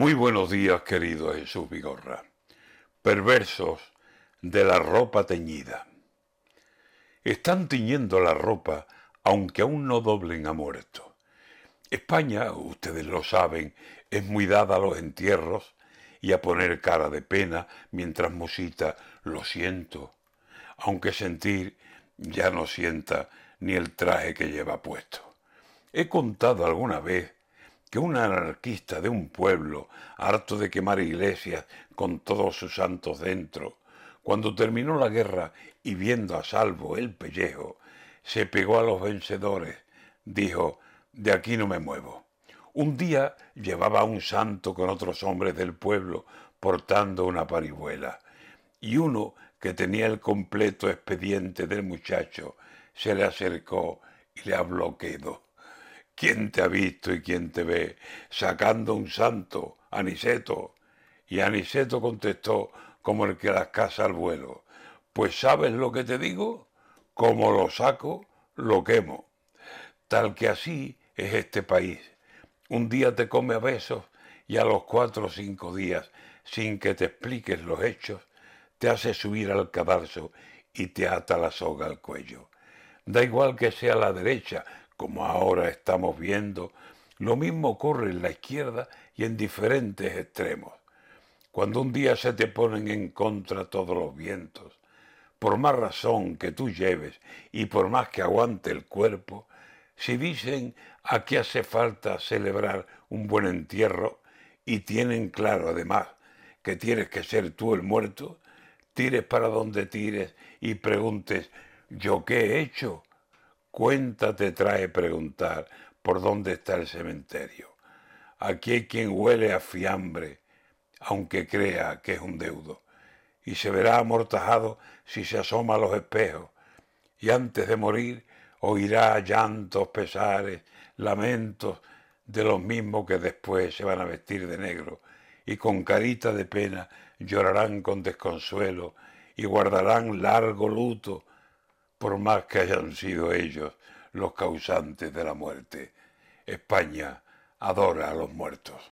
Muy buenos días, querido Jesús Vigorra. Perversos de la ropa teñida. Están tiñendo la ropa aunque aún no doblen a muerto. España, ustedes lo saben, es muy dada a los entierros y a poner cara de pena mientras musita lo siento, aunque sentir ya no sienta ni el traje que lleva puesto. He contado alguna vez que un anarquista de un pueblo, harto de quemar iglesias con todos sus santos dentro, cuando terminó la guerra y viendo a salvo el pellejo, se pegó a los vencedores, dijo, de aquí no me muevo. Un día llevaba a un santo con otros hombres del pueblo portando una parihuela, y uno que tenía el completo expediente del muchacho se le acercó y le habló quedo. ¿Quién te ha visto y quién te ve? Sacando un santo, Aniceto. Y Aniceto contestó como el que las casa al vuelo. Pues sabes lo que te digo, como lo saco, lo quemo. Tal que así es este país. Un día te come a besos y a los cuatro o cinco días, sin que te expliques los hechos, te hace subir al cadalso y te ata la soga al cuello. Da igual que sea la derecha, como ahora estamos viendo, lo mismo ocurre en la izquierda y en diferentes extremos. Cuando un día se te ponen en contra todos los vientos, por más razón que tú lleves y por más que aguante el cuerpo, si dicen aquí hace falta celebrar un buen entierro y tienen claro además que tienes que ser tú el muerto, tires para donde tires y preguntes, ¿yo qué he hecho? Cuenta te trae preguntar por dónde está el cementerio. Aquí hay quien huele a fiambre, aunque crea que es un deudo, y se verá amortajado si se asoma a los espejos, y antes de morir oirá llantos, pesares, lamentos de los mismos que después se van a vestir de negro, y con carita de pena llorarán con desconsuelo, y guardarán largo luto por más que hayan sido ellos los causantes de la muerte. España adora a los muertos.